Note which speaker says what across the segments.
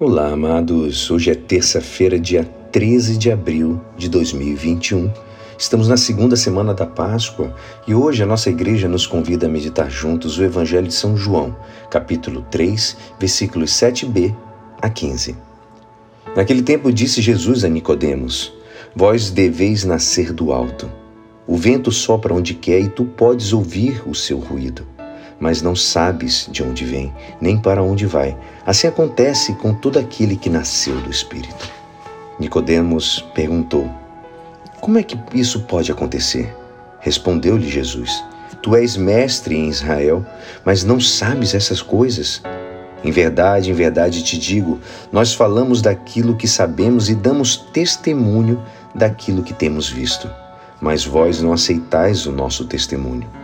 Speaker 1: Olá, amados. Hoje é terça-feira, dia 13 de abril de 2021. Estamos na segunda semana da Páscoa e hoje a nossa igreja nos convida a meditar juntos o Evangelho de São João, capítulo 3, versículos 7b a 15. Naquele tempo disse Jesus a Nicodemos: Vós deveis nascer do alto. O vento sopra onde quer e tu podes ouvir o seu ruído mas não sabes de onde vem, nem para onde vai. Assim acontece com todo aquele que nasceu do Espírito. Nicodemos perguntou: Como é que isso pode acontecer? Respondeu-lhe Jesus: Tu és mestre em Israel, mas não sabes essas coisas. Em verdade, em verdade te digo, nós falamos daquilo que sabemos e damos testemunho daquilo que temos visto. Mas vós não aceitais o nosso testemunho.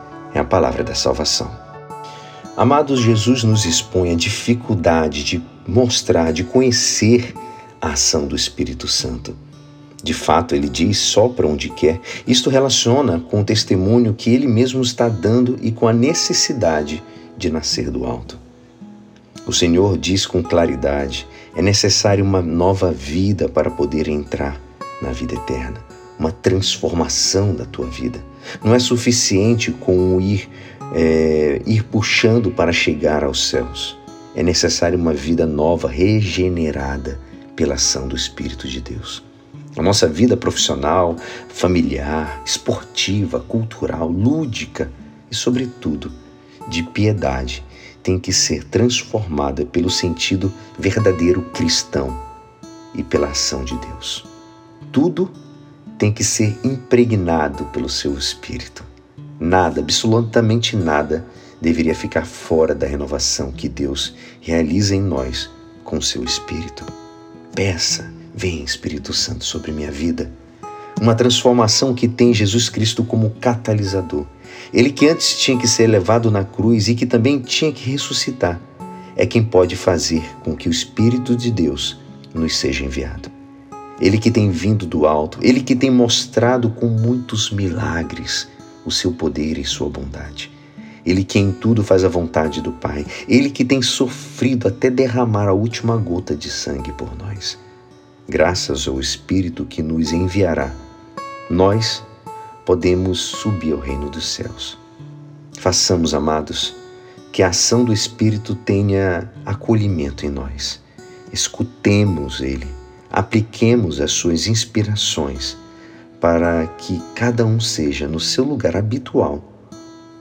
Speaker 1: é a palavra da salvação. Amados, Jesus nos expõe a dificuldade de mostrar, de conhecer a ação do Espírito Santo. De fato, ele diz só para onde quer. Isto relaciona com o testemunho que ele mesmo está dando e com a necessidade de nascer do alto. O Senhor diz com claridade: é necessária uma nova vida para poder entrar na vida eterna, uma transformação da tua vida. Não é suficiente com o ir, é, ir puxando para chegar aos céus. É necessária uma vida nova, regenerada pela ação do Espírito de Deus. A nossa vida profissional, familiar, esportiva, cultural, lúdica e, sobretudo, de piedade tem que ser transformada pelo sentido verdadeiro cristão e pela ação de Deus. Tudo tem que ser impregnado pelo seu espírito. Nada, absolutamente nada, deveria ficar fora da renovação que Deus realiza em nós com o seu espírito. Peça, vem Espírito Santo sobre minha vida. Uma transformação que tem Jesus Cristo como catalisador. Ele que antes tinha que ser levado na cruz e que também tinha que ressuscitar, é quem pode fazer com que o Espírito de Deus nos seja enviado. Ele que tem vindo do alto, ele que tem mostrado com muitos milagres o seu poder e sua bondade. Ele que em tudo faz a vontade do Pai, ele que tem sofrido até derramar a última gota de sangue por nós. Graças ao Espírito que nos enviará, nós podemos subir ao reino dos céus. Façamos, amados, que a ação do Espírito tenha acolhimento em nós. Escutemos Ele apliquemos as suas inspirações para que cada um seja, no seu lugar habitual,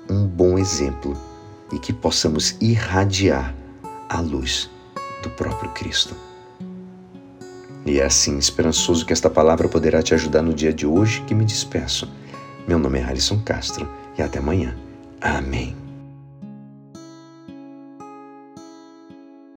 Speaker 1: um bom exemplo e que possamos irradiar a luz do próprio Cristo. E é assim, esperançoso que esta palavra poderá te ajudar no dia de hoje que me despeço. Meu nome é Alisson Castro e até amanhã. Amém.